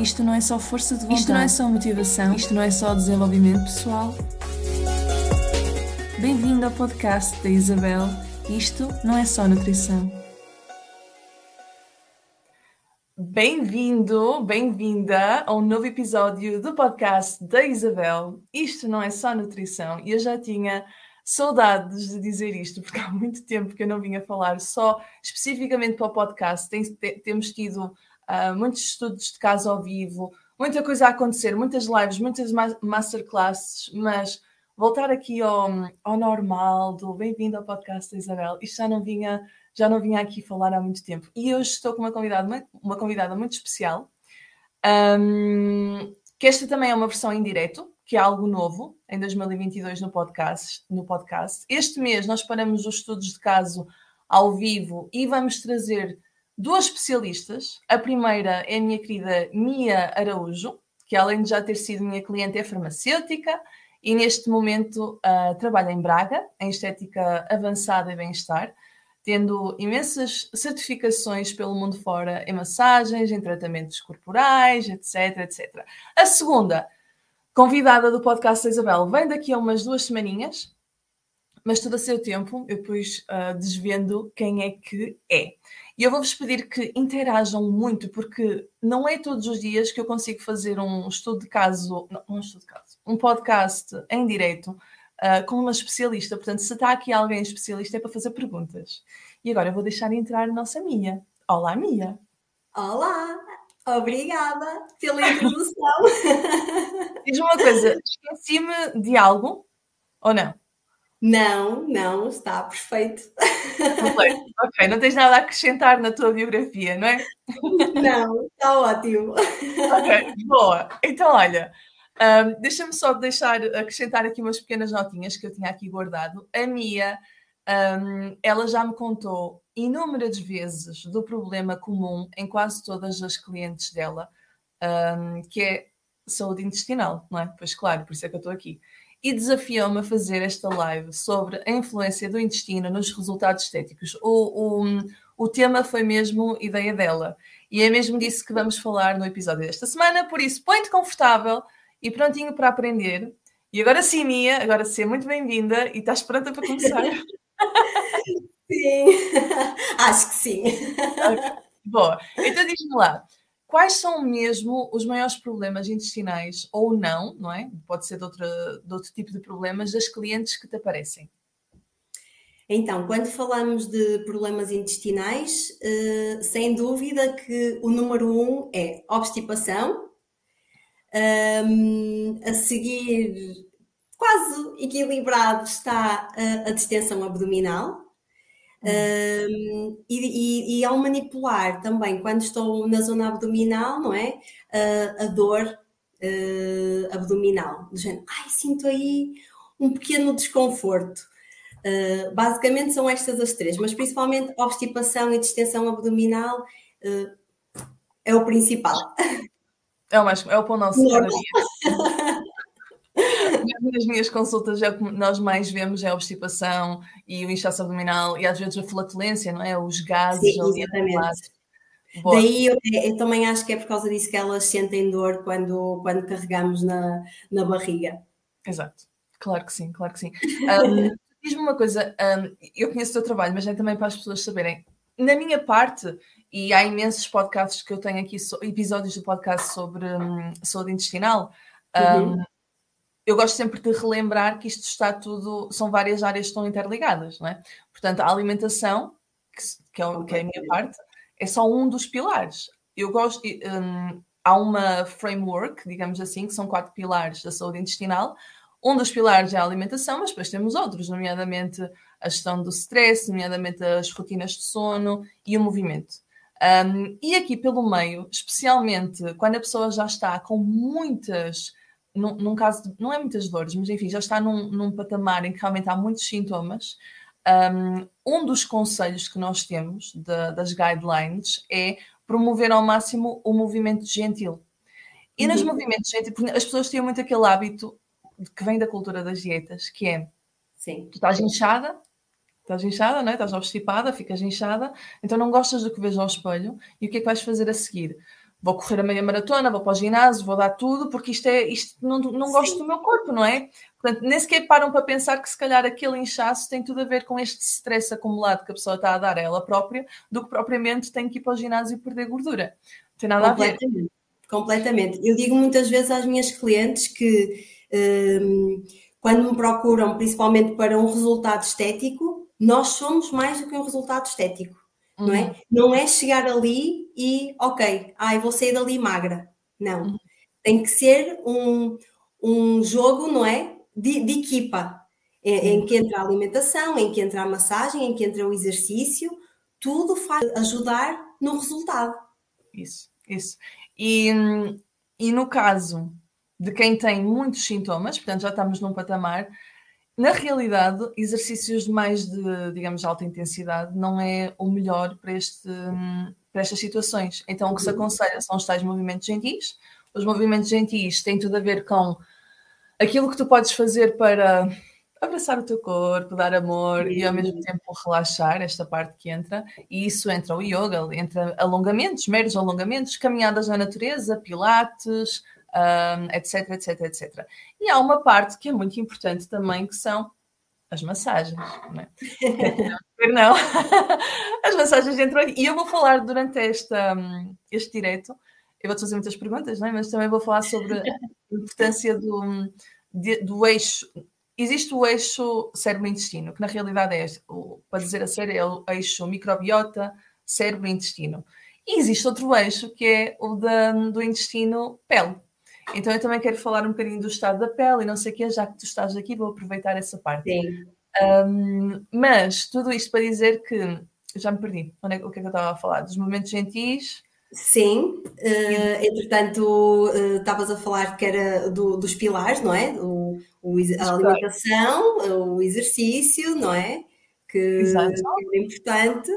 Isto não é só força de vontade. Isto não é só motivação. Isto não é só desenvolvimento pessoal. Bem-vindo ao podcast da Isabel. Isto não é só nutrição. Bem-vindo, bem-vinda a um novo episódio do podcast da Isabel. Isto não é só nutrição. E eu já tinha saudades de dizer isto, porque há muito tempo que eu não vinha falar só especificamente para o podcast. Tem, temos tido uh, muitos estudos de caso ao vivo, muita coisa a acontecer, muitas lives, muitas masterclasses, mas voltar aqui ao, ao normal, do bem-vindo ao podcast da Isabel, isto já não vinha já não vinha aqui falar há muito tempo. E hoje estou com uma convidada, uma convidada muito especial, um, que esta também é uma versão em direto, que é algo novo em 2022 no podcast, no podcast. Este mês nós paramos os estudos de caso ao vivo e vamos trazer duas especialistas. A primeira é a minha querida Mia Araújo, que além de já ter sido minha cliente é farmacêutica e neste momento uh, trabalha em Braga, em estética avançada e bem-estar, tendo imensas certificações pelo mundo fora em massagens, em tratamentos corporais, etc, etc. A segunda convidada do podcast da Isabel vem daqui a umas duas semaninhas, mas todo a seu tempo eu depois uh, desvendo quem é que é. E eu vou-vos pedir que interajam muito, porque não é todos os dias que eu consigo fazer um estudo de caso, não, um estudo de caso, um podcast em direito uh, com uma especialista. Portanto, se está aqui alguém especialista é para fazer perguntas. E agora eu vou deixar entrar a nossa Mia. Olá, Mia! Olá! Obrigada pela introdução. Diz-me uma coisa, esqueci-me de algo ou não? Não, não, está perfeito. Ok, não tens nada a acrescentar na tua biografia, não é? Não, está ótimo. Ok, boa. Então, olha, um, deixa-me só deixar, acrescentar aqui umas pequenas notinhas que eu tinha aqui guardado. A Mia, um, ela já me contou inúmeras vezes do problema comum em quase todas as clientes dela, um, que é saúde intestinal, não é? Pois claro, por isso é que eu estou aqui. E desafiou-me a fazer esta live sobre a influência do intestino nos resultados estéticos. O, o, o tema foi mesmo ideia dela. E é mesmo disso que vamos falar no episódio desta semana, por isso põe-te confortável e prontinho para aprender. E agora sim, Mia, agora sim, muito bem-vinda e estás pronta para começar? Sim, acho que sim. Boa, então diz-me lá, quais são mesmo os maiores problemas intestinais, ou não, não é? Pode ser de, outra, de outro tipo de problemas, das clientes que te aparecem? Então, quando falamos de problemas intestinais, eh, sem dúvida que o número um é obstipação, a seguir, quase equilibrado, está a, a distensão abdominal, um, e, e, e, ao manipular também, quando estou na zona abdominal, não é? Uh, a dor uh, abdominal, do género, ai, sinto aí um pequeno desconforto. Uh, basicamente são estas as três, mas principalmente obstipação e distensão abdominal é o principal. É o, mais, é o pão nosso. Nas minhas consultas, é o que nós mais vemos é a obstipação e o inchaço abdominal e às vezes a flatulência, não é? Os gases Sim, ali exatamente. Daí eu, eu, também acho que é por causa disso que elas sentem dor quando, quando carregamos na, na barriga. Exato, claro que sim, claro que sim. Um, Diz-me uma coisa, um, eu conheço o teu trabalho, mas é também para as pessoas saberem. Na minha parte, e há imensos podcasts que eu tenho aqui, episódios do podcast sobre um, saúde intestinal, uhum eu gosto sempre de relembrar que isto está tudo, são várias áreas que estão interligadas, não é? Portanto, a alimentação, que, que, é, que é, a minha parte, é só um dos pilares. Eu gosto, um, há uma framework, digamos assim, que são quatro pilares da saúde intestinal. Um dos pilares é a alimentação, mas depois temos outros, nomeadamente a gestão do stress, nomeadamente as rotinas de sono e o movimento. Um, e aqui pelo meio, especialmente quando a pessoa já está com muitas num, num caso, de, não é muitas dores, mas enfim, já está num, num patamar em que realmente há muitos sintomas. Um, dos conselhos que nós temos de, das guidelines é promover ao máximo o movimento gentil. E uhum. nos movimentos gentis, as pessoas têm muito aquele hábito que vem da cultura das dietas, que é Sim. tu estás inchada, estás inchada, não é? estás obstipada, ficas inchada, então não gostas do que vês ao espelho, e o que é que vais fazer a seguir? Vou correr a meia maratona, vou para o ginásio, vou dar tudo, porque isto é, isto não, não gosto do meu corpo, não é? Portanto, nem sequer param para pensar que se calhar aquele inchaço tem tudo a ver com este stress acumulado que a pessoa está a dar a ela própria, do que propriamente tem que ir para o ginásio e perder gordura. Não tem nada a ver. Completamente. Eu digo muitas vezes às minhas clientes que um, quando me procuram, principalmente para um resultado estético, nós somos mais do que um resultado estético, uhum. não é? Uhum. Não é chegar ali e, ok, ai, vou sair dali magra. Não. Uhum. Tem que ser um, um jogo, não é? De, de equipa, em, em que entra a alimentação, em que entra a massagem, em que entra o exercício, tudo faz ajudar no resultado. Isso, isso. E, e no caso de quem tem muitos sintomas, portanto já estamos num patamar, na realidade, exercícios mais de, digamos, alta intensidade não é o melhor para, este, para estas situações. Então, o que se uhum. aconselha são os tais movimentos gentis. Os movimentos gentis têm tudo a ver com aquilo que tu podes fazer para abraçar o teu corpo, dar amor e ao mesmo tempo relaxar, esta parte que entra, e isso entra o yoga, entra alongamentos, meros alongamentos, caminhadas na natureza, pilates, um, etc, etc, etc. E há uma parte que é muito importante também, que são as massagens. Não, é? não. As massagens entram aqui. E eu vou falar durante esta, este direto, eu vou-te fazer muitas perguntas, não é? mas também vou falar sobre a importância do, do eixo existe o eixo cérebro-intestino, que na realidade é, para dizer a sério, é o eixo microbiota, cérebro-intestino. E existe outro eixo que é o da, do intestino-pele. Então eu também quero falar um bocadinho do estado da pele e não sei o que, já que tu estás aqui, vou aproveitar essa parte. Sim. Um, mas tudo isto para dizer que já me perdi. Onde é, o que é que eu estava a falar? Dos momentos gentis. Sim, uh, entretanto, uh, estavas a falar que era do, dos pilares, não é? O, o, a alimentação, o exercício, não é? Que, que é importante.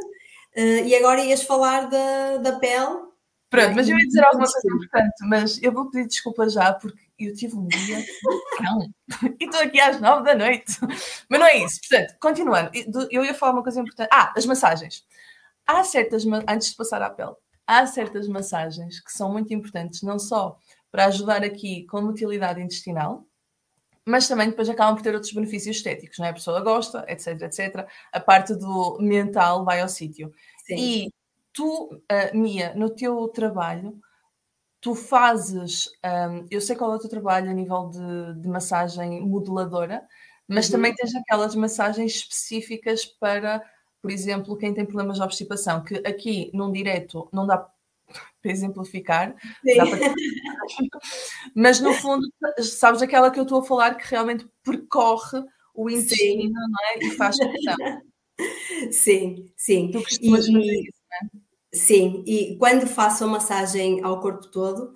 Uh, e agora ias falar da, da pele. Pronto, mas eu ia dizer alguma coisa importante, mas eu vou pedir desculpa já, porque eu tive um dia e estou aqui às nove da noite. Mas não é isso. Portanto, continuando, eu ia falar uma coisa importante. Ah, as massagens. Há certas, antes de passar à pele, há certas massagens que são muito importantes, não só para ajudar aqui com motilidade intestinal, mas também depois acabam por ter outros benefícios estéticos, não é? A pessoa gosta, etc, etc. A parte do mental vai ao sítio. E tu, uh, Mia, no teu trabalho, tu fazes, um, eu sei qual é o teu trabalho a nível de, de massagem moduladora, mas uhum. também tens aquelas massagens específicas para, por exemplo, quem tem problemas de obstipação, que aqui num direto não dá para exemplificar. Para... Mas no fundo, sabes aquela que eu estou a falar que realmente percorre o intestino não é? e faz questão. Sim, sim. Tu costumas e, fazer isso? Sim, e quando faço a massagem ao corpo todo,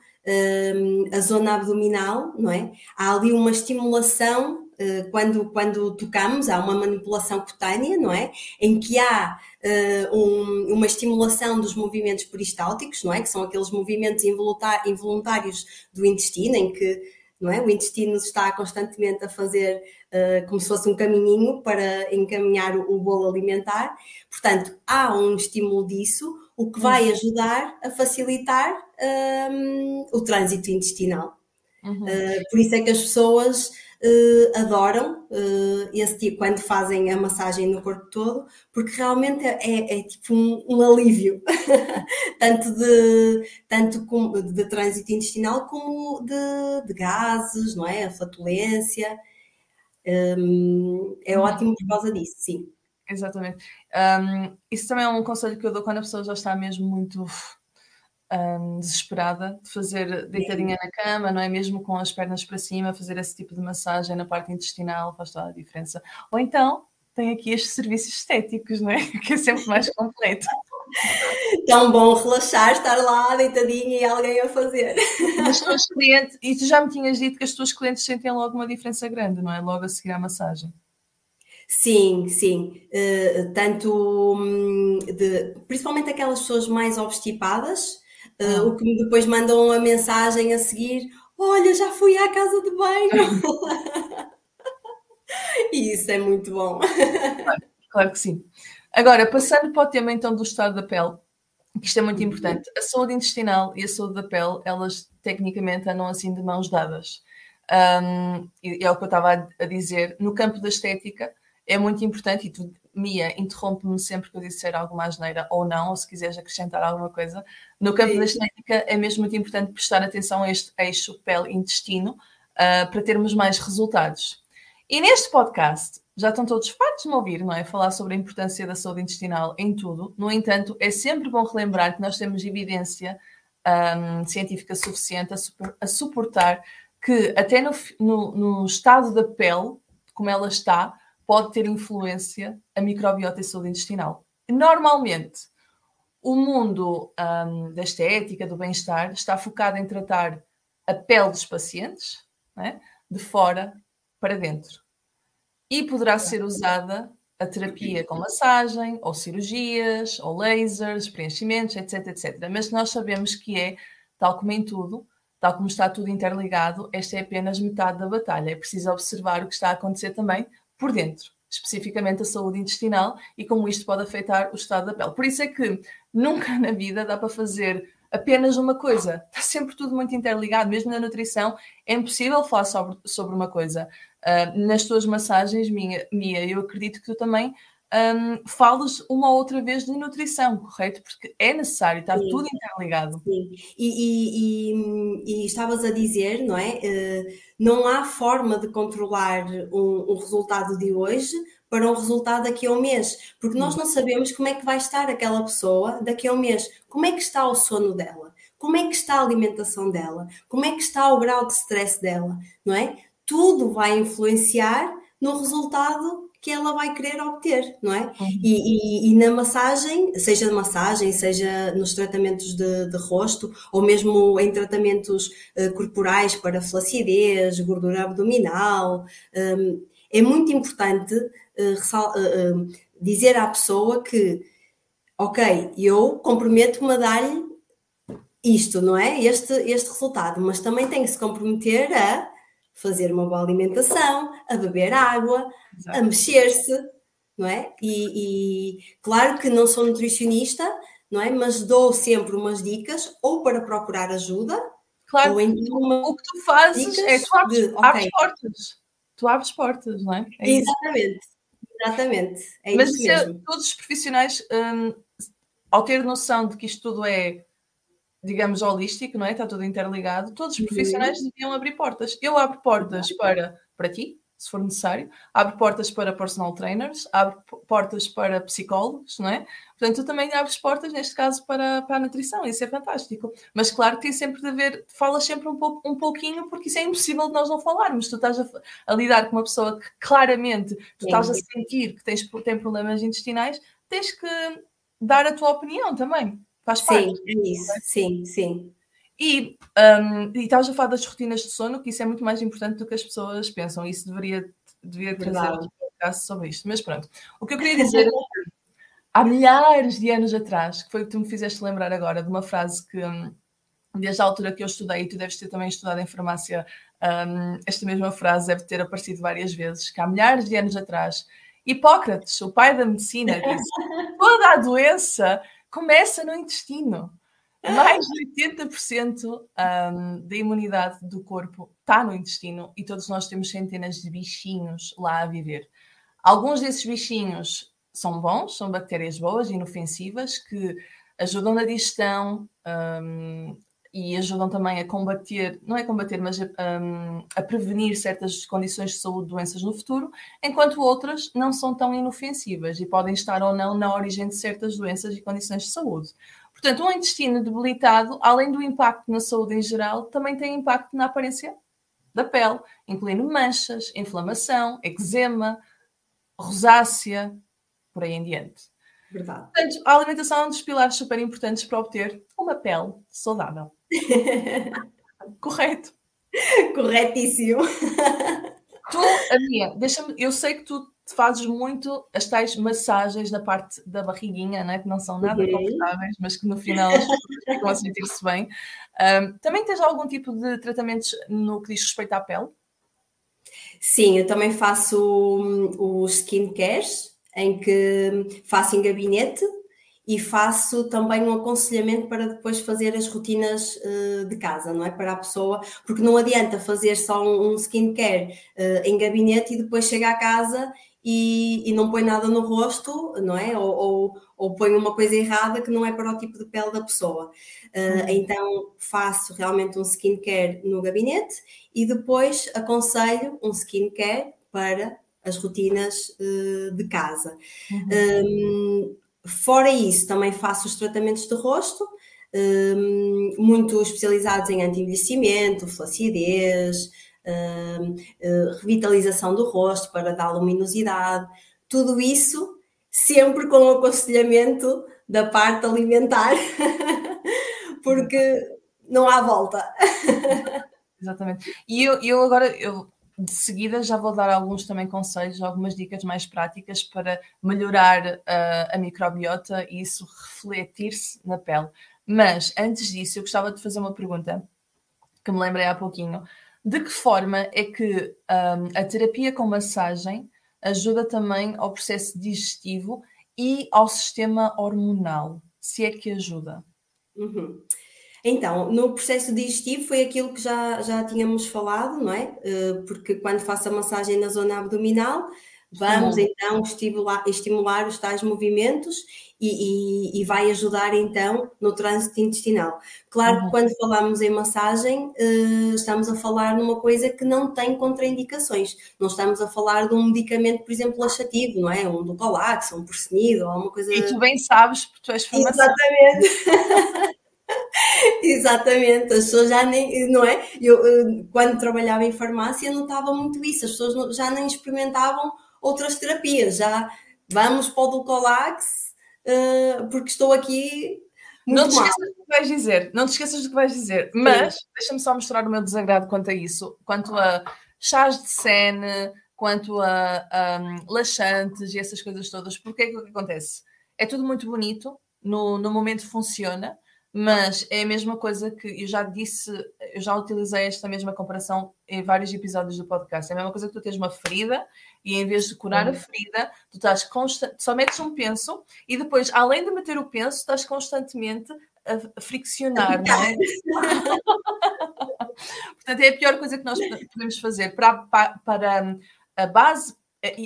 um, a zona abdominal, não é? Há ali uma estimulação uh, quando, quando tocamos, há uma manipulação cutânea, não é? Em que há uh, um, uma estimulação dos movimentos peristálticos, não é? Que são aqueles movimentos involuntários do intestino, em que não é? o intestino está constantemente a fazer uh, como se fosse um caminhinho para encaminhar o, o bolo alimentar. Portanto, há um estímulo disso, o que vai uhum. ajudar a facilitar um, o trânsito intestinal. Uhum. Uh, por isso é que as pessoas uh, adoram uh, esse tipo, quando fazem a massagem no corpo todo, porque realmente é, é, é tipo um, um alívio, tanto, de, tanto com, de trânsito intestinal como de, de gases, não é? A flatulência. Um, é uhum. ótimo por causa disso, sim. Exatamente. Um, isso também é um conselho que eu dou quando a pessoa já está mesmo muito um, desesperada de fazer deitadinha na cama, não é? Mesmo com as pernas para cima, fazer esse tipo de massagem na parte intestinal faz toda a diferença. Ou então tem aqui estes serviços estéticos, não é? Que é sempre mais completo. Tão bom relaxar, estar lá deitadinha e alguém a fazer. As tuas clientes, e tu já me tinhas dito que as tuas clientes sentem logo uma diferença grande, não é? Logo a seguir à massagem. Sim, sim. Uh, tanto um, de, principalmente aquelas pessoas mais obstipadas, Uh, o que depois mandam a mensagem a seguir: Olha, já fui à casa de banho. e isso é muito bom. Claro, claro, que sim. Agora, passando para o tema então do estado da pele, que isto é muito importante. A saúde intestinal e a saúde da pele, elas tecnicamente andam assim de mãos dadas. Um, e é o que eu estava a dizer. No campo da estética, é muito importante, e tu, Mia, interrompe-me sempre que eu disser alguma asneira ou não, ou se quiseres acrescentar alguma coisa. No campo Sim. da estética, é mesmo muito importante prestar atenção a este eixo pele-intestino uh, para termos mais resultados. E neste podcast, já estão todos fartos de me ouvir, não é? Falar sobre a importância da saúde intestinal em tudo. No entanto, é sempre bom relembrar que nós temos evidência um, científica suficiente a, super, a, suportar que até no, no, no, estado da pele, como ela está, pode ter influência a microbiota e saúde intestinal. Normalmente, o mundo um, da estética, do bem-estar, está focado em tratar a pele dos pacientes, é? de fora para dentro e poderá ser usada a terapia com massagem, ou cirurgias, ou lasers, preenchimentos, etc, etc. Mas nós sabemos que é, tal como em tudo, tal como está tudo interligado, esta é apenas metade da batalha. É preciso observar o que está a acontecer também por dentro, especificamente a saúde intestinal e como isto pode afetar o estado da pele. Por isso é que nunca na vida dá para fazer apenas uma coisa. Está sempre tudo muito interligado, mesmo na nutrição. É impossível falar sobre, sobre uma coisa. Uh, nas tuas massagens, Mia, Mia, eu acredito que tu também um, fales uma ou outra vez de nutrição, correto? Porque é necessário, está Sim. tudo interligado. Sim, e, e, e, e, estavas a dizer, não é? Uh, não há forma de controlar um, um, resultado de hoje para um resultado daqui a um mês, porque nós não sabemos como é que vai estar aquela pessoa daqui a um mês, como é que está o sono dela, como é que está a alimentação dela, como é que está o grau de stress dela, não é? Tudo vai influenciar no resultado que ela vai querer obter, não é? Uhum. E, e, e, na massagem, seja de massagem, seja nos tratamentos de, de rosto, ou mesmo em tratamentos uh, corporais para flacidez, gordura abdominal, um, é muito importante uh, uh, dizer à pessoa que, ok, eu comprometo-me a dar-lhe isto, não é? Este, este resultado, mas também tem que se comprometer a fazer uma boa alimentação, a beber água, Exato. a mexer-se, não é? E, e, claro que não sou nutricionista, não é? Mas dou sempre umas dicas ou para procurar ajuda. Claro, ou então o que tu fazes é tu abres, de, okay. abres portas tu abres portas, não é? é exatamente, isso. exatamente. É Mas isso é, todos os profissionais, um, ao ter noção de que isto tudo é, digamos, holístico, não é? Está tudo interligado, todos os uhum. profissionais uhum. deviam abrir portas. Eu abro portas para, para ti, se for necessário, abre portas para personal trainers, abre portas para psicólogos, não é? Portanto, tu também abres portas, neste caso, para, para a nutrição, isso é fantástico. Mas claro que tem sempre de haver, falas sempre um, pouco, um pouquinho, porque isso é impossível de nós não falarmos. Tu estás a, a lidar com uma pessoa que claramente tu estás a sentir que tens, tem problemas intestinais, tens que dar a tua opinião também. Faz parte. Sim, é isso. Sim, sim. E, um, e estavas a falar das rotinas de sono, que isso é muito mais importante do que as pessoas pensam. Isso deveria, deveria trazer outro podcast sobre isto. Mas pronto, o que eu queria dizer é há milhares de anos atrás, que foi o que tu me fizeste lembrar agora, de uma frase que, hum, desde a altura que eu estudei, e tu deves ter também estudado em farmácia, um, esta mesma frase deve ter aparecido várias vezes, que há milhares de anos atrás, Hipócrates, o pai da medicina, disse toda a doença começa no intestino. Mais de 80% um, da imunidade do corpo está no intestino e todos nós temos centenas de bichinhos lá a viver. Alguns desses bichinhos são bons, são bactérias boas, inofensivas, que ajudam na digestão um, e ajudam também a combater, não é combater, mas a, um, a prevenir certas condições de saúde, doenças no futuro, enquanto outras não são tão inofensivas e podem estar ou não na origem de certas doenças e condições de saúde. Portanto, um intestino debilitado, além do impacto na saúde em geral, também tem impacto na aparência da pele, incluindo manchas, inflamação, eczema, rosácea, por aí em diante. Verdade. Portanto, a alimentação é um dos pilares super importantes para obter uma pele saudável. Correto. Corretíssimo. Tu, a minha, deixa-me, eu sei que tu fazes muito as tais massagens na parte da barriguinha, né? que não são nada uhum. confortáveis, mas que no final ficam a sentir-se bem. Um, também tens algum tipo de tratamentos no que diz respeito à pele? Sim, eu também faço os skincare, em que faço em gabinete e faço também um aconselhamento para depois fazer as rotinas uh, de casa, não é? Para a pessoa, porque não adianta fazer só um, um skincare uh, em gabinete e depois chega à casa e, e, não põe nada no rosto, não é? Ou, ou, ou, põe uma coisa errada que não é para o tipo de pele da pessoa. Uh, então faço realmente um skincare no gabinete e depois aconselho um skincare para as rotinas de casa. Uhum. Um, fora isso, também faço os tratamentos de rosto, um, muito especializados em anti-envelhecimento, flacidez, um, uh, revitalização do rosto para dar luminosidade, tudo isso sempre com o aconselhamento da parte alimentar, porque não há volta. Exatamente. E eu, eu agora, eu de seguida já vou dar alguns também conselhos, algumas dicas mais práticas para melhorar uh, a microbiota e isso refletir-se na pele. Mas antes disso, eu gostava de fazer uma pergunta que me lembrei há pouquinho. De que forma é que um, a terapia com massagem ajuda também ao processo digestivo e ao sistema hormonal? Se é que ajuda? Uhum. Então, no processo digestivo foi aquilo que já, já tínhamos falado, não é? Eh, porque quando faço a massagem na zona abdominal, vamos então estimular, estimular os tais movimentos e, e, e, vai ajudar então no trânsito intestinal. Claro que uhum. quando falamos em massagem, uh, estamos a falar numa coisa que não tem contraindicações. Não estamos a falar de um medicamento, por exemplo, laxativo, não é? Um Dulcolax, um Porcenido, ou uma coisa... E tu bem sabes, porque tu és farmacêutico. Exatamente. Exatamente, as pessoas já nem, não é? Eu, eu, quando trabalhava em farmácia notava muito isso, as pessoas já nem experimentavam outras terapias, já vamos para o Dulcolax uh, porque estou aqui não te esqueças do que vais dizer, não te esqueças do que vais dizer, mas deixa-me só mostrar o meu desagrado quanto a isso, quanto a chás de sene, quanto a, a um, laxantes e essas coisas todas, porque é que o que acontece? É tudo muito bonito, no, no momento funciona, mas é a mesma coisa que eu já disse, eu já utilizei esta mesma comparação em vários episódios do podcast. É a mesma coisa que tu tens uma ferida e em vez de curar a ferida, tu estás constante, só metes um penso e depois, além de meter o penso, estás constantemente a friccionar, não é? Portanto, é a pior coisa que nós podemos fazer para, para, para a base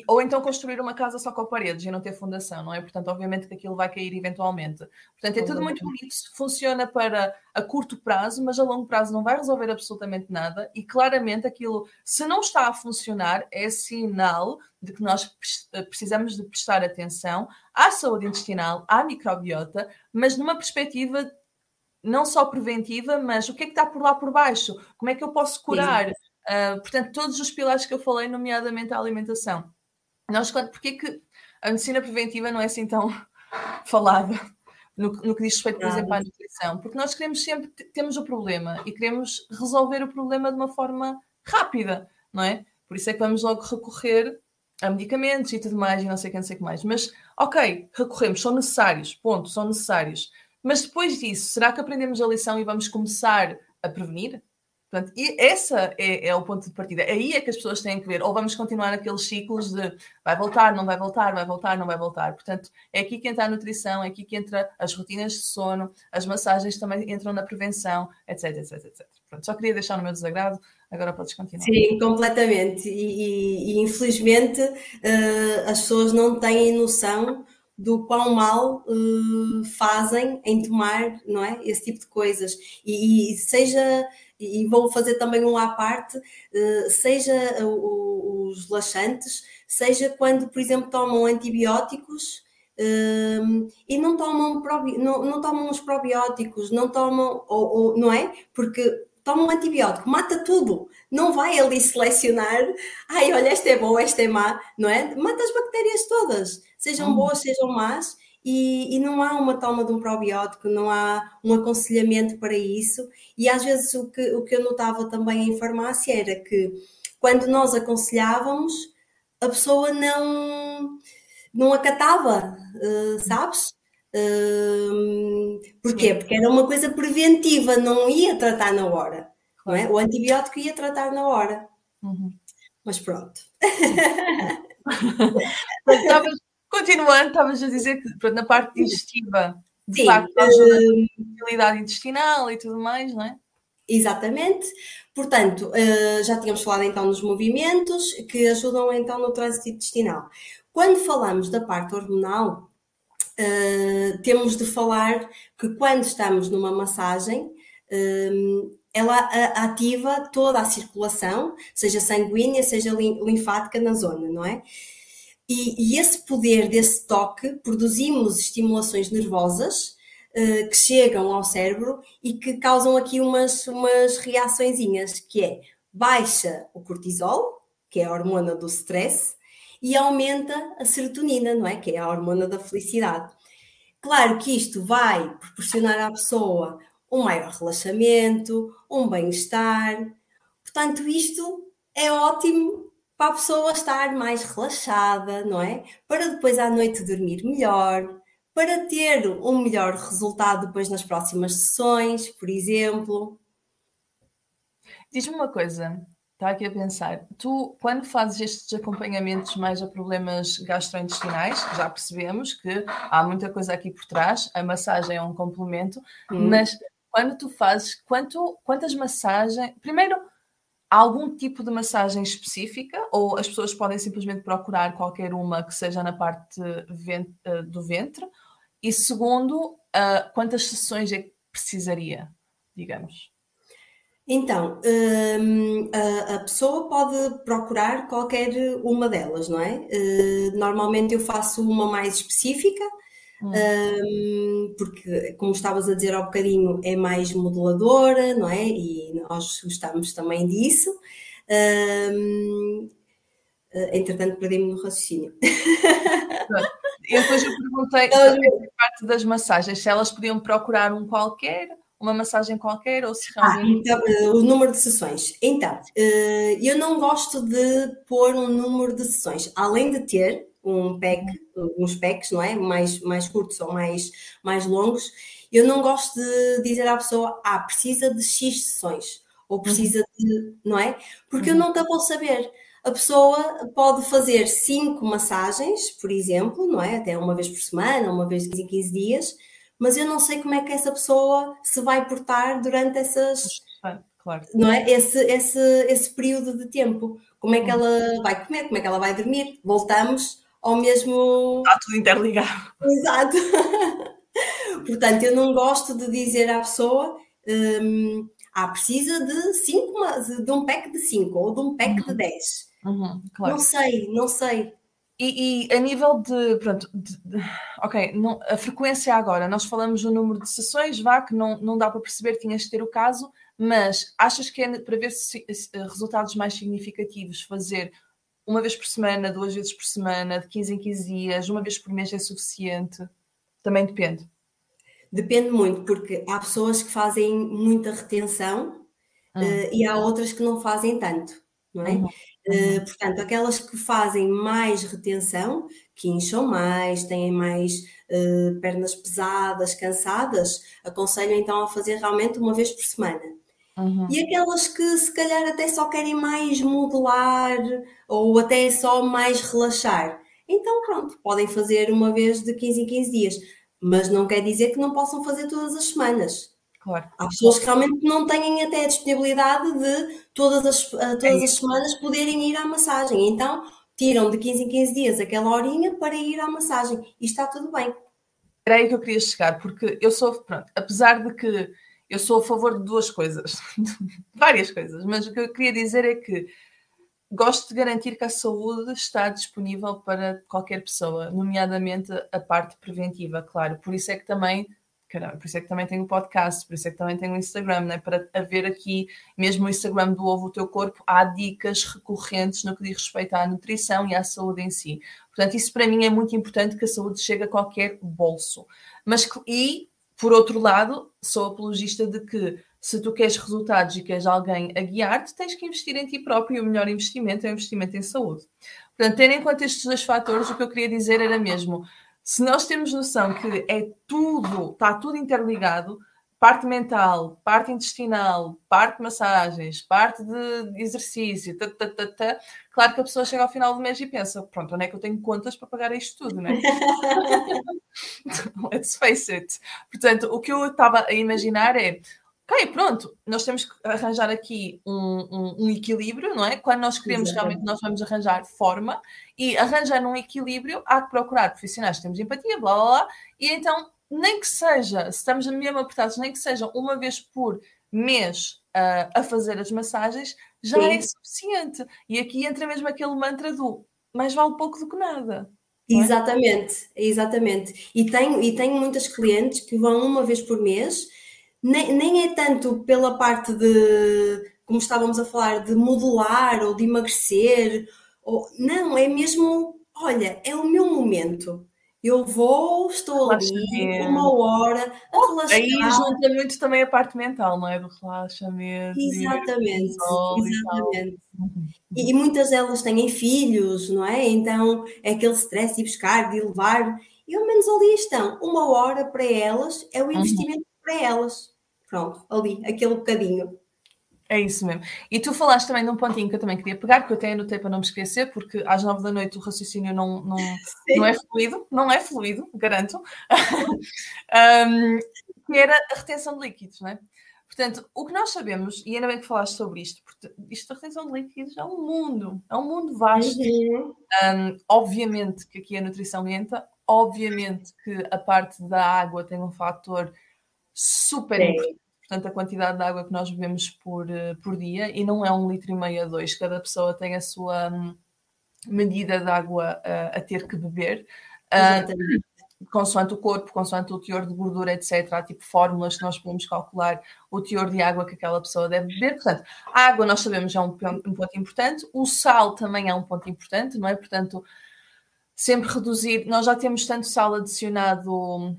ou então construir uma casa só com paredes e não ter fundação, não é? Portanto, obviamente que aquilo vai cair eventualmente. Portanto, é tudo muito bonito, funciona para a curto prazo, mas a longo prazo não vai resolver absolutamente nada e claramente aquilo, se não está a funcionar, é sinal de que nós eh, precisamos de prestar atenção à saúde intestinal, à microbiota, mas numa perspectiva não só preventiva, mas o que é que está por lá por baixo? Como é que eu posso curar? Sim Uh, portanto, todos os pilares que eu falei, nomeadamente a alimentação. Nós, porque que a medicina preventiva não é assim tão falada no, no que diz respeito, por exemplo, à nutrição? Porque nós queremos sempre, temos o problema e queremos resolver o problema de uma forma rápida, não é? Por isso é que vamos logo recorrer a medicamentos e tudo mais, e não sei o que, não sei o que mais. Mas, ok, recorremos, são necessários, ponto, são necessários. Mas depois disso, será que aprendemos a lição e vamos começar a prevenir? Portanto, e essa é, é, o ponto de partida. Aí é que as pessoas têm que ver. Ou vamos continuar aqueles ciclos de vai voltar, não vai voltar, vai voltar, não vai voltar. Portanto, é aqui que entra a nutrição, é aqui que entra as rotinas de sono, as massagens também entram na prevenção, etc, etc, etc. Pronto, só queria deixar no meu desagrado, agora podes continuar. Sim, completamente. E, e, e infelizmente uh, as pessoas não têm noção do quão mal uh, fazem em tomar, não é? Esse tipo de coisas. E, e seja e vou fazer também um à parte, eh, seja os laxantes, seja quando, por exemplo, tomam antibióticos eh, e não tomam, não, não tomam os probióticos, não tomam, ou, ou, não é? Porque tomam antibiótico, mata tudo, não vai ali selecionar, ai, olha, esta é boa, esta é má, não é? Mata as bactérias todas, sejam hum. boas, sejam más, e, e, não há uma toma de um probiótico, não há um aconselhamento para isso. E às vezes o que, o que eu notava também em farmácia era que quando nós aconselhávamos, a pessoa não, não acatava, uh, sabes? Uh, porquê? Porque era uma coisa preventiva, não ia tratar na hora. Não é? O antibiótico ia tratar na hora. Uhum. Mas pronto. Estavas continuando, estavas a dizer que pronto, na parte digestiva, de Sim, facto, ajuda uh... a mobilidade intestinal e tudo mais, não é? Exatamente. Portanto, uh, já tínhamos falado então nos movimentos que ajudam então no trânsito intestinal. Quando falamos da parte hormonal, uh, temos de falar que quando estamos numa massagem, ela ativa toda a circulação, seja sanguínea, seja linfática na zona, não é? E, e esse poder desse toque, produzimos estimulações nervosas uh, que chegam ao cérebro e que causam aqui umas, umas reaçõezinhas, que é baixa o cortisol, que é a hormona do stress, e aumenta a serotonina, não é? Que é a hormona da felicidade. Claro que isto vai proporcionar à pessoa um maior relaxamento, um bem-estar. Portanto, isto é ótimo para a pessoa estar mais relaxada, não é? Para depois à noite dormir melhor, para ter um melhor resultado depois nas próximas sessões, por exemplo. Diz-me uma coisa, está aqui a pensar. Tu, quando fazes estes acompanhamentos mais a problemas gastrointestinais, já percebemos que há muita coisa aqui por trás, a massagem é um complemento, hum. mas quando tu fazes, quanto, quantas massagens. Primeiro, algum tipo de massagem específica ou as pessoas podem simplesmente procurar qualquer uma que seja na parte eh, do ventre? E segundo, uh, quantas sessões é que precisaria, digamos? Então, hum, a, a, pessoa pode procurar qualquer uma delas, não é? Uh, normalmente eu faço uma mais específica, um, porque, como estavas a dizer há bocadinho, é mais modeladora, não é? E nós gostamos também disso. Um, entretanto, perdi-me no raciocínio. Eu depois eu perguntei a parte das massagens, se elas podiam procurar um qualquer, uma massagem qualquer, ou se ah, realmente. Ah, então, o número de sessões. Então, eh, eu não gosto de pôr um número de sessões, além de ter um pack, uns packs, não é? Mais, mais curtos ou mais, mais longos. Eu não gosto de dizer à pessoa, ah, precisa de X sessões, ou precisa de, não é? Porque eu uhum. nunca vou saber. A pessoa pode fazer cinco massagens, por exemplo, não é? Até uma vez por semana, uma vez em 15 dias, mas eu não sei como é que essa pessoa se vai portar durante essas. Claro. Não é? Esse, esse, esse período de tempo. Como é que uhum. ela vai comer, como é que ela vai dormir? Voltamos ao mesmo. Está tudo interligado. Exato. Portanto, eu não gosto de dizer à pessoa. Um, ah, precisa de cinco, de um pack de 5 ou de um pack uhum. de 10. Uhum, claro. Não sei, não sei. E, e, a nível de, pronto, de, de, ok, não, a frequência agora, nós falamos do número de sessões, vá, que não, não dá para perceber, tinhas de ter o caso, mas achas que é para ver se, se, resultados mais significativos fazer uma vez por semana, duas vezes por semana, de 15 em 15 dias, uma vez por mês é suficiente? Também depende. Depende muito, porque há pessoas que fazem muita retenção uh, e há outras que não fazem tanto, não é? Uhum. Uh, portanto, aquelas que fazem mais retenção, que incham mais, têm mais uh, pernas pesadas, cansadas, aconselho então a fazer realmente uma vez por semana. Uhum. E aquelas que se calhar até só querem mais modelar ou até só mais relaxar. Então, pronto, podem fazer uma vez de 15 em 15 dias, mas não quer dizer que não possam fazer todas as semanas. Claro. Há pessoas que realmente não têm até a disponibilidade de todas as, eh, todas é as semanas poderem ir à massagem. Então, tiram de 15 em 15 dias aquela horinha para ir à massagem. E está tudo bem. Era aí que eu queria chegar, porque eu sou, pronto, apesar de que eu sou a favor de duas coisas, várias coisas, mas o que eu queria dizer é que gosto de garantir que a saúde está disponível para qualquer pessoa, nomeadamente a parte preventiva, claro. Por isso é que também, caramba, por isso é que também tenho o podcast, por isso é que também tenho o Instagram, né? para haver aqui, mesmo o Instagram do Ovo o Teu Corpo, há dicas recorrentes no que diz respeito à nutrição e à saúde em si. Portanto, isso para mim é muito importante que a saúde chegue a qualquer bolso. Mas, e por outro lado, sou apologista de que se tu queres resultados e queres alguém a guiar-te, tens que investir em ti próprio e o melhor investimento é o investimento em saúde. Portanto, tendo em conta estes dois fatores, o que eu queria dizer era mesmo, se nós temos noção que é tudo, está tudo interligado, parte mental, parte intestinal, parte de massagens, parte de exercício, tá, tá, tá, tá, claro que a pessoa chega ao final do mês e pensa: pronto, onde é que eu tenho contas para pagar isto tudo, né? Let's face it. Portanto, o que eu estava a imaginar é. Ok, pronto, nós temos que arranjar aqui um, um, um equilíbrio, não é? Quando nós queremos realmente, nós vamos arranjar forma e arranjar um equilíbrio, há que procurar profissionais que temos empatia, blá blá blá, e então nem que seja, se estamos mesmo apertados, nem que seja uma vez por mês uh, a fazer as massagens, já Sim. é suficiente. E aqui entra mesmo aquele mantra do mais vale pouco do que nada. É? Exatamente, exatamente. E tenho, e tenho muitas clientes que vão uma vez por mês, nem, nem é tanto pela parte de, como estávamos a falar, de modular ou de emagrecer, ou, não, é mesmo, olha, é o meu momento eu vou, estou ali uma hora a relaxar. Aí junta muito também a parte mental, não é? Do relaxamento. Exatamente, exatamente. Uhum. E, e, muitas delas têm filhos, não é? Então é aquele stress de buscar, de levar. E ao menos ali estão. Uma hora para elas é o uhum. investimento uhum. para elas. Pronto, ali, aquele bocadinho. É isso mesmo. E tu falaste também de um pontinho que eu também queria pegar, que eu até anotei para não me esquecer, porque às nove da noite o raciocínio não, não, não é fluido, não é fluido, garanto, um, que era a retenção de líquidos, não é? Portanto, o que nós sabemos, e ainda bem que falaste sobre isto, porque isto da retenção de líquidos é um mundo, é um mundo vasto. Uhum. Um, obviamente que aqui a nutrição entra, obviamente que a parte da água tem um fator super Sim. importante portanto, a quantidade de água que nós bebemos por, eh, por dia, e não é um litro e meio a dois, cada pessoa tem a sua hum, medida de água uh, a ter que beber. Uh, consoante o corpo, consoante o teor de gordura, etc. Há tipo fórmulas que nós podemos calcular o teor de água que aquela pessoa deve beber. Portanto, a água nós sabemos é um, um ponto importante, o sal também é um ponto importante, não é? Portanto, sempre reduzir. Nós já temos tanto sal adicionado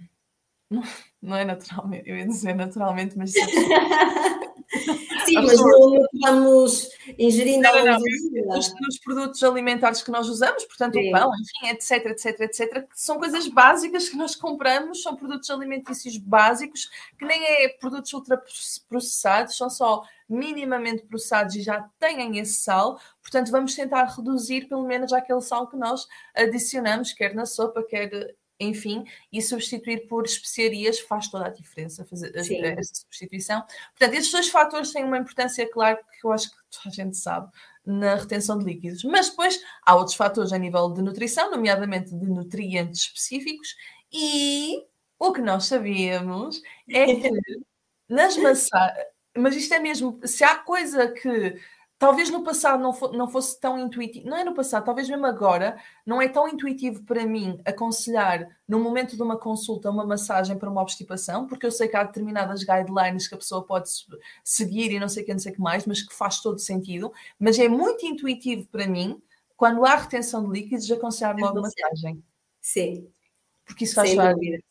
não é naturalmente, eu ia dizer naturalmente, mas. Sim, mas não, não estamos ingerindo não, não, nos, nos, produtos alimentares que nós usamos, portanto, Sim. o pão, enfim, etc, etc, etc, que são coisas básicas que nós compramos, são produtos alimentícios básicos, que nem é produtos ultraprocessados, são só minimamente processados e já têm esse sal, portanto, vamos tentar reduzir pelo menos aquele sal que nós adicionamos, quer na sopa, quer enfim, e substituir por especiarias faz toda a diferença, fazer Sim. essa substituição. Portanto, estes dois fatores têm uma importância, claro, que eu acho que toda a gente sabe, na retenção de líquidos. Mas depois há outros fatores a nível de nutrição, nomeadamente de nutrientes específicos, e o que nós sabíamos é que nas maçãs, mas isto é mesmo, se há coisa que talvez no passado não, fo não fosse tão intuitivo, não é no passado, talvez mesmo agora, não é tão intuitivo para mim aconselhar no momento de uma consulta uma massagem para uma obstipação, porque eu sei que há determinadas guidelines que a pessoa pode seguir e não sei o que, não sei que mais, mas que faz todo sentido. Mas é muito intuitivo para mim, quando há retenção de líquidos, aconselhar logo massagem. Sim. Porque isso faz toda a diferença.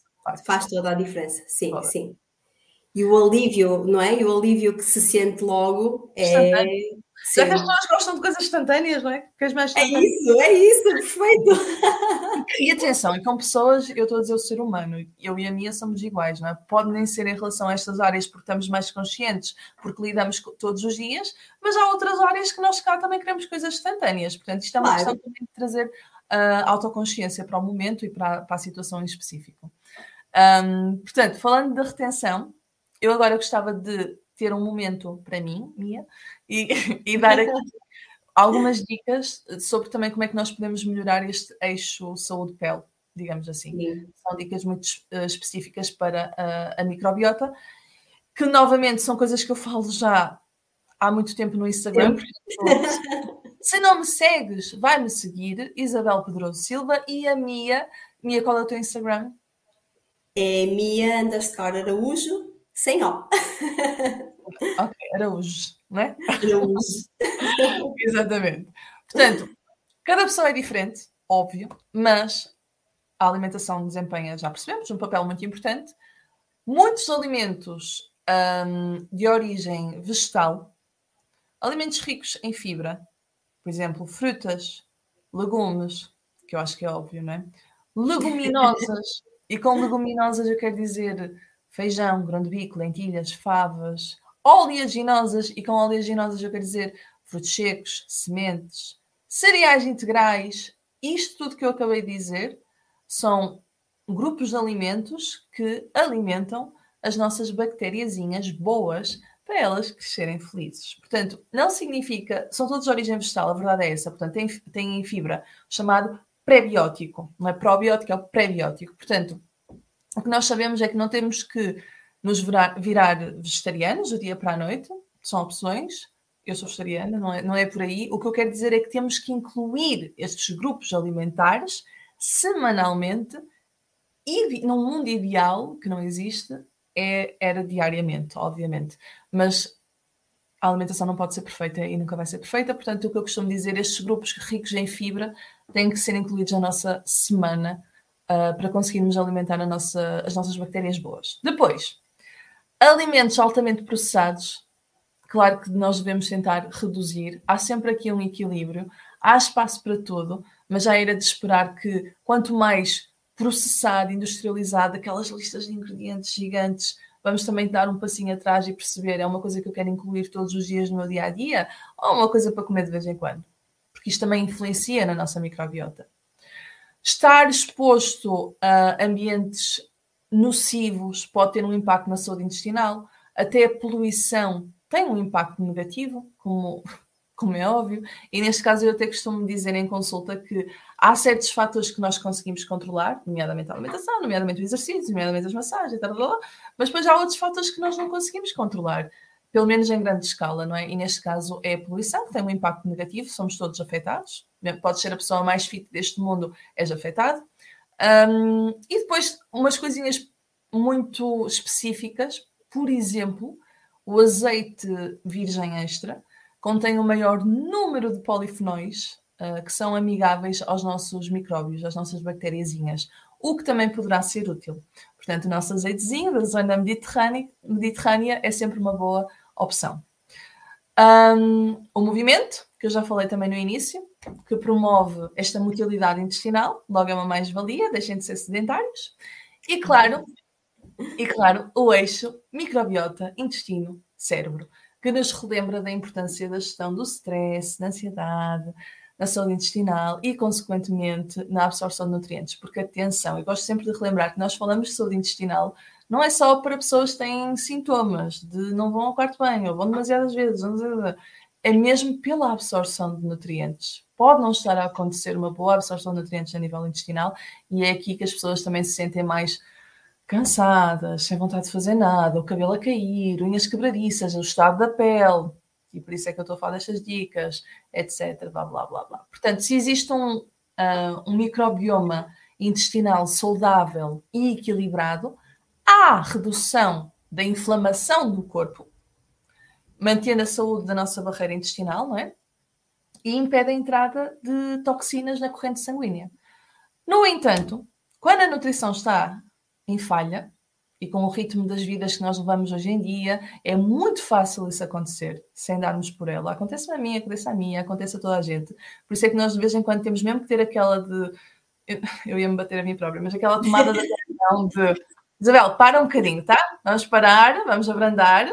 Faz toda a diferença, sim, sim. E o alívio, não é? E o alívio que se sente logo é Sim. Já que as pessoas gostam de coisas instantâneas, não é? Que as mais é isso, é isso, perfeito. E atenção, e com pessoas, eu estou a dizer o ser humano, eu e a Mia somos iguais, não é? Pode nem ser em relação a estas áreas porque estamos mais conscientes, porque lidamos todos os dias, mas há outras áreas que nós cá também queremos coisas instantâneas. Portanto, isto é uma claro. questão também de trazer a uh, autoconsciência para o momento e para, para a situação em específico. Um, portanto, falando da retenção, eu agora gostava de ter um momento para mim, Mia, e, e dar aqui algumas dicas sobre também como é que nós podemos melhorar este eixo saúde-pele, digamos assim. Sim. São dicas muito uh, específicas para a, a microbiota, que novamente são coisas que eu falo já há muito tempo no Instagram. Se não me segues, vai-me seguir, Isabel Pedroso Silva e a Mia. Mia, qual é o teu Instagram? É Mia underscore Araújo, sem O. ok, Araújo não é? Luz. Exatamente. Portanto, cada pessoa é diferente, óbvio, mas a alimentação desempenha, já percebemos, um papel muito importante. Muitos alimentos um, de origem vegetal, alimentos ricos em fibra, por exemplo, frutas, legumes, que eu acho que é óbvio, não é? Leguminosas, e com leguminosas eu quero dizer feijão, grão de bico, lentilhas, favas, oleaginosas, e com oleaginosas eu quero dizer frutos secos, sementes, cereais integrais, isto tudo que eu acabei de dizer são grupos de alimentos que alimentam as nossas bactériazinhas boas para elas crescerem felizes. Portanto, não significa, são todos de origem vegetal, a verdade é essa. Portanto, têm, têm fibra, chamado pré-biótico. Não é probiótico, é o pré-biótico. Portanto, o que nós sabemos é que não temos que nos virar, vegetarianos do dia para a noite, são opções. Eu sou vegetariana, não é, não é por aí. O que eu quero dizer é que temos que incluir estes grupos alimentares semanalmente e num mundo ideal, que não existe, é, era diariamente, obviamente. Mas a alimentação não pode ser perfeita e nunca vai ser perfeita, portanto, o que eu costumo dizer, estes grupos ricos em fibra têm que ser incluídos na nossa semana uh, para conseguirmos alimentar nossa, as nossas bactérias boas. Depois, alimentos altamente processados, claro que nós devemos tentar reduzir, há sempre aqui um equilíbrio, há espaço para tudo, mas já era de esperar que quanto mais processado, industrializado, aquelas listas de ingredientes gigantes, vamos também dar um passinho atrás e perceber é uma coisa que eu quero incluir todos os dias no meu dia a dia ou uma coisa para comer de vez em quando? Porque isto também influencia na nossa microbiota. Estar exposto a ambientes nocivos pode ter um impacto na saúde intestinal, até a poluição tem um impacto negativo, como como é óbvio, e neste caso eu até costumo dizer em consulta que há certos fatores que nós conseguimos controlar, nomeadamente a alimentação, nomeadamente o exercício, nomeadamente as massagens, tal, tal, mas depois há outros fatores que nós não conseguimos controlar, pelo menos em grande escala, não é? E neste caso é a poluição, que tem um impacto negativo, somos todos afetados, pode ser a pessoa mais fit deste mundo, és afetado. Um, e depois umas coisinhas muito específicas, por exemplo, o azeite virgem extra, contém o maior número de polifenóis uh, que são amigáveis aos nossos micróbios, às nossas bactériazinhas, o que também poderá ser útil. Portanto, o nosso azeitezinho da zona mediterrânea, mediterrânea é sempre uma boa opção. Um, o movimento, que eu já falei também no início, que promove esta motilidade intestinal, logo é uma mais-valia, deixem de ser sedentários. E claro, e claro, o eixo microbiota, intestino, cérebro, que nos relembra da importância da gestão do stress, da ansiedade, na saúde intestinal e, consequentemente, na absorção de nutrientes. Porque, atenção, eu gosto sempre de relembrar que nós falamos de saúde intestinal não é só para pessoas que têm sintomas de não vão ao quarto banho, ou vão demasiadas vezes, é mesmo pela absorção de nutrientes. Pode não estar a acontecer uma boa absorção de nutrientes a nível intestinal e é aqui que as pessoas também se sentem mais cansadas, sem vontade de fazer nada, o cabelo a cair, unhas quebradiças, o estado da pele, e por isso é que eu estou a falar destas dicas, etc. Blá, blá, blá, blá. Portanto, se existe um, uh, um microbioma intestinal saudável e equilibrado, há redução da inflamação do corpo, mantendo a saúde da nossa barreira intestinal, não é? E impede a entrada de toxinas na corrente sanguínea. No entanto, quando a nutrição está em falha, e com o ritmo das vidas que nós levamos hoje em dia, é muito fácil isso acontecer, sem darmos por ela. Acontece a mim, acontece a mim, acontece a toda a gente. Por isso é que nós de vez em quando temos mesmo que ter aquela de. Eu, ia me bater a mim própria, mas aquela tomada de de. Isabel, para um bocadinho, tá? Vamos parar, vamos abrandar.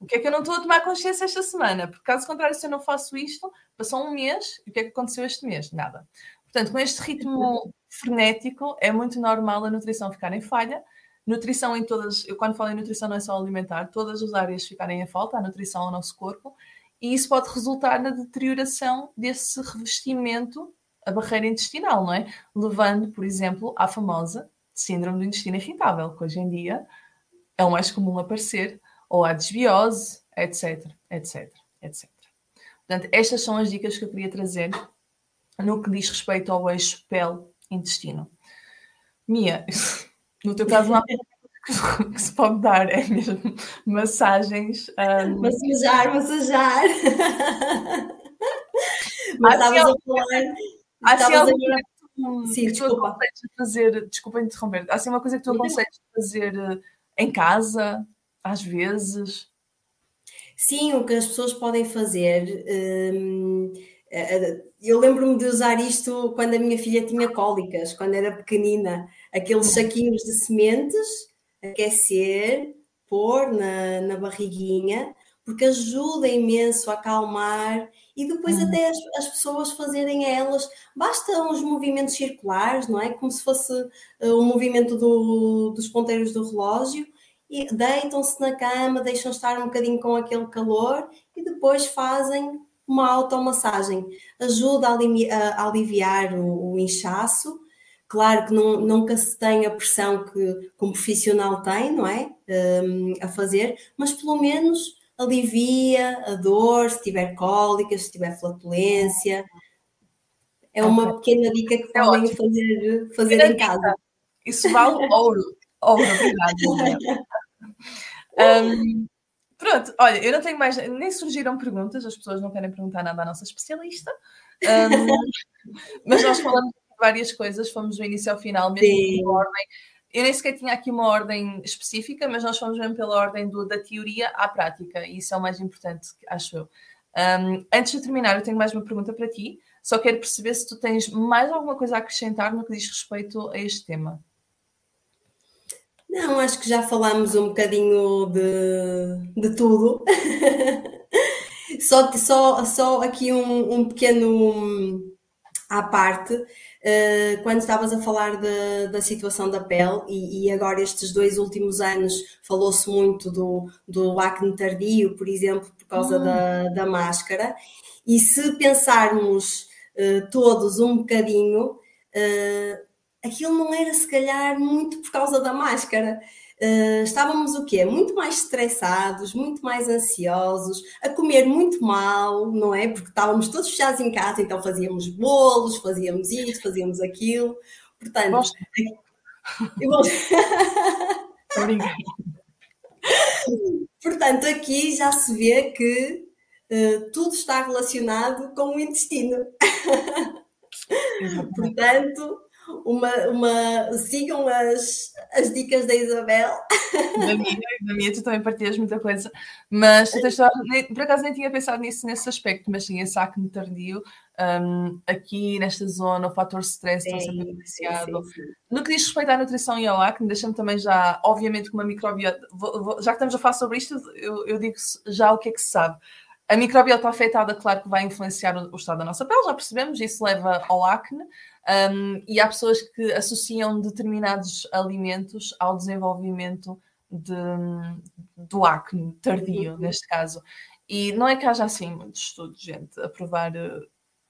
O que é que eu não estou a tomar consciência esta semana? Porque caso contrário, se eu não faço isto, passou um mês, e o que é que aconteceu este mês? Nada. Portanto, com este ritmo frenético, é muito normal a nutrição ficar em falha. Nutrição em todas, eu quando falo em nutrição não é só alimentar, todas as áreas ficarem em falta, a nutrição ao nosso corpo, e isso pode resultar na deterioração desse revestimento, a barreira intestinal, não é? Levando, por exemplo, à famosa síndrome do intestino irritável, que hoje em dia é o mais comum aparecer, ou a desbiose, etc, etc, etc. Portanto, estas são as dicas que eu queria trazer no que diz respeito ao eixo pele-intestino. Mia, no teu caso não há que se pode dar, é mesmo massagens. Um... Massajar, massajar. Mas estavas a falar. Há assim alguma Sim, que tu fazer, desculpa interromper, há assim uma coisa que tu aconselhas fazer eh, em casa, às vezes? Sim, o que as pessoas podem fazer. Hum, eh, eh, eu lembro-me de usar isto quando a minha filha tinha cólicas, quando era pequenina, aqueles saquinhos de sementes aquecer, pôr na, na barriguinha, porque ajuda imenso a acalmar e depois uhum. até as, as, pessoas fazerem a elas, basta uns movimentos circulares, não é? Como se fosse uh, o movimento do, dos ponteiros do relógio, e deitam-se na cama, deixam estar um bocadinho com aquele calor e depois fazem uma automassagem. Ajuda a, aliviar o, o inchaço. Claro que não, nunca se tem a pressão que, que um profissional tem, não é? Um, a fazer, mas pelo menos alivia a dor, se tiver cólicas, se tiver flatulência. É uma pequena dica que é podem fazer, fazer em casa. Isso vale ouro. Ouro, obrigada. um, pronto, olha, eu não tenho mais. Nem surgiram perguntas, as pessoas não querem perguntar nada à nossa especialista. Um, mas nós falamos de várias coisas, fomos do início ao final, mesmo com ordem eu nem sequer tinha aqui uma ordem específica, mas nós fomos mesmo pela ordem do, da teoria à prática, e isso é o mais importante, acho eu. Um, antes de terminar, eu tenho mais uma pergunta para ti. Só quero perceber se tu tens mais alguma coisa a acrescentar no que diz respeito a este tema. Não, acho que já falámos um bocadinho de, de tudo. só, só, só aqui um, um pequeno à parte eh, quando estavas a falar de, da situação da pele, e, e agora estes dois últimos anos falou-se muito do, do acne tardio, por exemplo, por causa da, hum. da máscara, e se pensarmos uh, todos um bocadinho, uh, aquilo não era se calhar muito por causa da máscara. Uh, estávamos o quê? Muito mais estressados, muito mais ansiosos, a comer muito mal, não é? Porque estávamos todos fechados em casa, então fazíamos bolos, fazíamos isto, fazíamos aquilo. Portanto, Gosto. eu vou... Portanto, aqui já se vê que uh, tudo está relacionado com o intestino. Portanto, uma, uma, sigam as, as dicas da Isabel. Da minha, da minha, tu também partilhas muita coisa, mas nem, por acaso nem tinha pensado nisso nesse aspecto, mas sim, esse acne tardio, um, aqui nesta zona, o fator stress está sempre influenciado. No que diz respeito à nutrição e ao acne, deixa-me também já, obviamente, com uma microbiota, vou, vou, já que estamos a falar sobre isto, eu, eu digo já o que é que se sabe. A microbiota afetada, claro que vai influenciar o estado da nossa pele, já percebemos, isso leva ao acne. Um, e há pessoas que associam determinados alimentos ao desenvolvimento de, do acne tardio, uhum. neste caso. E não é que haja assim muitos estudos, gente, a provar eh,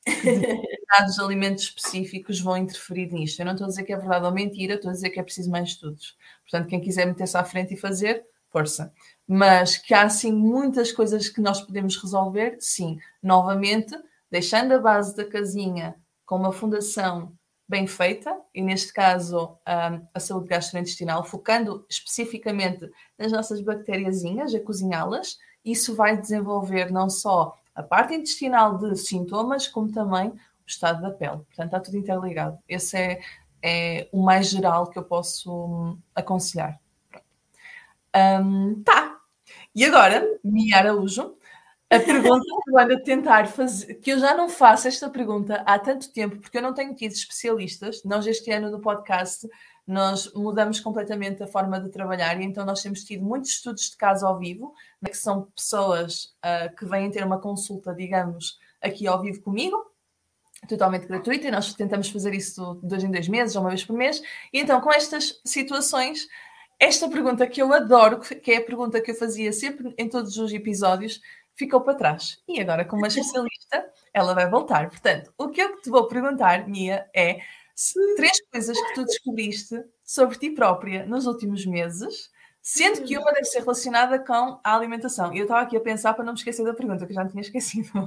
que determinados alimentos específicos vão interferir nisto. Eu não estou a dizer que é verdade ou mentira, estou a dizer que é preciso mais estudos. Portanto, quem quiser meter-se à frente e fazer, força. Mas que há assim muitas coisas que nós podemos resolver, sim. Novamente, deixando a base da casinha com uma fundação bem feita, e neste caso a saúde gastrointestinal, focando especificamente nas nossas bactériazinhas, a cozinhá-las, isso vai desenvolver não só a parte intestinal de sintomas, como também o estado da pele. Portanto, está tudo interligado. Esse é, é o mais geral que eu posso um, aconselhar. Um, tá. E agora, Mia Araújo, a pergunta que eu ando a tentar fazer, que eu já não faço esta pergunta há tanto tempo, porque eu não tenho tido especialistas. Nós, este ano no podcast, nós mudamos completamente a forma de trabalhar e então nós temos tido muitos estudos de caso ao vivo, né, que são pessoas uh, que vêm ter uma consulta, digamos, aqui ao vivo comigo, totalmente gratuita, e nós tentamos fazer isso dois em dois meses, ou uma vez por mês. E então, com estas situações, esta pergunta que eu adoro, que é a pergunta que eu fazia sempre em todos os episódios, ficou para trás. E agora, como uma especialista, ela vai voltar. Portanto, o que eu te vou perguntar, Mia, é três coisas que tu descobriste sobre ti própria nos últimos meses, sendo que uma deve ser relacionada com a alimentação. E eu estava aqui a pensar para não me esquecer da pergunta, que eu já me tinha esquecido.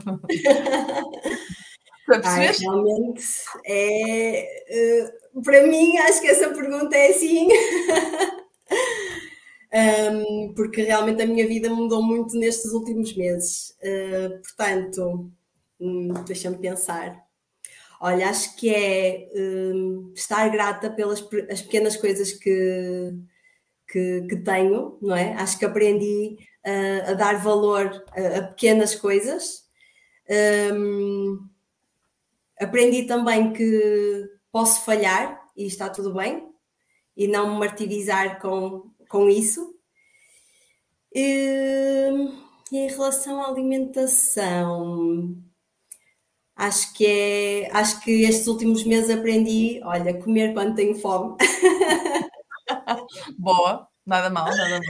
Ai, realmente é uh, para mim acho que essa pergunta é assim um, porque realmente a minha vida mudou muito nestes últimos meses. Uh, portanto, um, deixa-me pensar. Olha, acho que é um, estar grata pelas as pequenas coisas que, que, que, tenho, não é? Acho que aprendi uh, a dar valor a, a pequenas coisas. Um, aprendi também que posso falhar e está tudo bem e não me martirizar com com isso. E, em relação à alimentação, acho que é, acho que estes últimos meses aprendi, olha, comer quando tenho fome. Boa, nada mal, nada mal.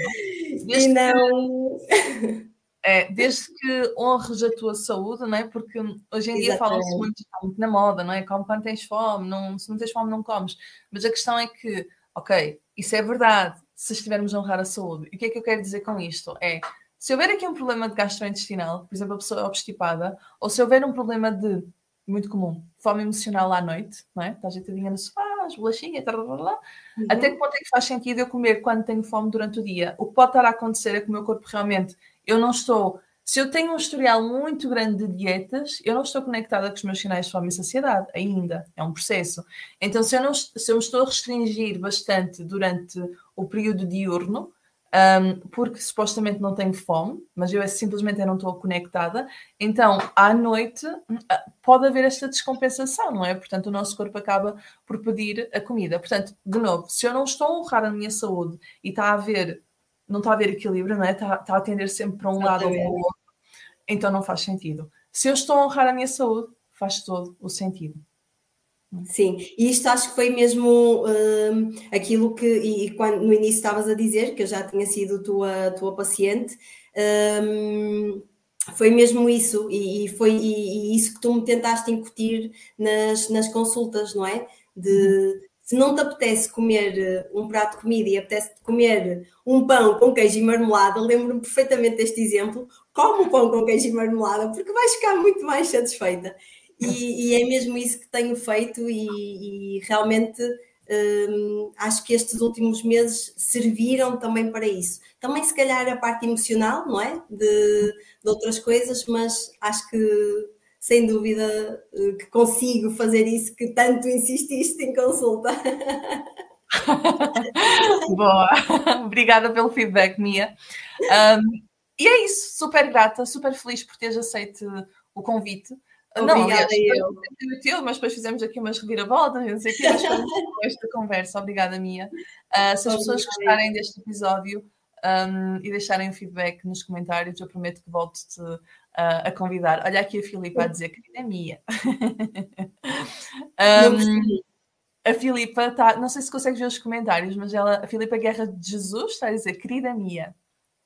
Desde e não. Que, é, desde que honres a tua saúde, não é? Porque hoje em dia fala-se muito, muito na moda, não é? Come quando tens fome, não, se não tens fome, não comes. Mas a questão é que, ok, isso é verdade, se estivermos a honrar a saúde. E o que é que eu quero dizer com isto? É se houver aqui um problema de gastrointestinal, por exemplo, a pessoa é obstipada, ou se houver um problema de, muito comum, fome emocional à noite, não é? Estás deitadinha no sofá, as bolachinhas, blá, blá. Uhum. até que ponto é que faz sentido eu comer quando tenho fome durante o dia? O que pode estar a acontecer é que o meu corpo realmente, eu não estou se eu tenho um historial muito grande de dietas, eu não estou conectada com os meus sinais de fome e saciedade ainda. É um processo. Então, se eu, não, se eu me estou a restringir bastante durante o período diurno, um, porque supostamente não tenho fome, mas eu é, simplesmente não estou conectada. Então, à noite hum, ah, pode haver esta descompensação, não é? Portanto, o nosso corpo acaba por pedir a comida. Portanto, de novo, se eu não estou a honrar a minha saúde e está a haver, não está a haver equilíbrio, não é? Está, está a tender sempre para um lado ou para o outro, então não faz sentido. Se eu estou a honrar a minha saúde, faz todo o sentido. Sim, e isto acho que foi mesmo um, aquilo que, e quando no início estavas a dizer, que eu já tinha sido tua, tua paciente, um, foi mesmo isso, e, e foi e, e isso que tu me tentaste incutir nas, nas consultas, não é? De uhum. se não te apetece comer eh, um prato de comida e apetece comer um pão com queijo e marmelada, lembro-me perfeitamente deste exemplo, como o pão com queijo e marmelada, porque vais ficar muito mais satisfeita. E, e, é mesmo isso que tenho feito e, e realmente hum, acho que estes últimos meses serviram também para isso. Também se calhar a parte emocional, não é? De, de outras coisas, mas acho que sem dúvida eh, que consigo fazer isso que tanto insististe em consulta. Boa, obrigada pelo feedback, Mia. Um, e é isso, super grata, super feliz por teres aceito o convite. Obrigada não, aliás, eu. mas depois fizemos aqui umas reviravoltas, não sei o quê, mas foi esta conversa. Obrigada, Mia. Uh, se as pessoas gostarem deste episódio um, e deixarem o feedback nos comentários, eu prometo que volto-te uh, a convidar. Olha aqui a Filipa a dizer, querida Mia. um, a Filipa está, não sei se consegues ver os comentários, mas ela, a Filipa Guerra de Jesus está a dizer, querida Mia.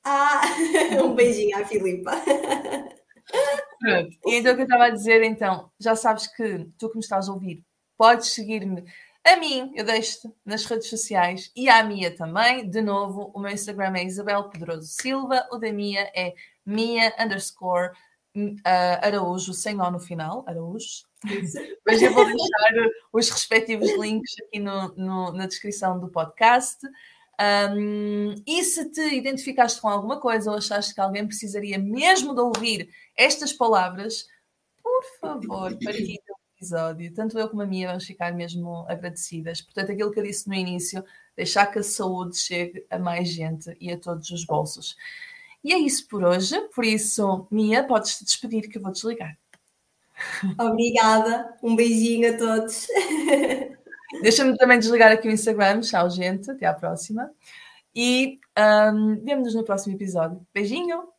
Ah, um beijinho à Filipa. Pronto. E então o que eu estava a dizer, então, já sabes que tu que me estás a ouvir, podes seguir-me a mim, eu deixo-te nas redes sociais e à Mia também. De novo, o meu Instagram é Isabel Pedroso Silva, o da Mia é Mia underscore uh, Araújo, sem O no final, Araújo. Mas eu vou deixar os respectivos links aqui no, no, na descrição do podcast. Um, e se te identificaste com alguma coisa ou achaste que alguém precisaria mesmo de ouvir estas palavras, por favor, partilhe o episódio. Tanto eu como a minha vamos ficar mesmo agradecidas. Portanto, aquilo que eu disse no início, deixar que a saúde chegue a mais gente e a todos os bolsos. E é isso por hoje. Por isso, Mia, podes te despedir que eu vou desligar. Obrigada. Um beijinho a todos. Deixa-me também desligar aqui o Instagram. Tchau, gente. Até à próxima. E um, vemo-nos no próximo episódio. Beijinho!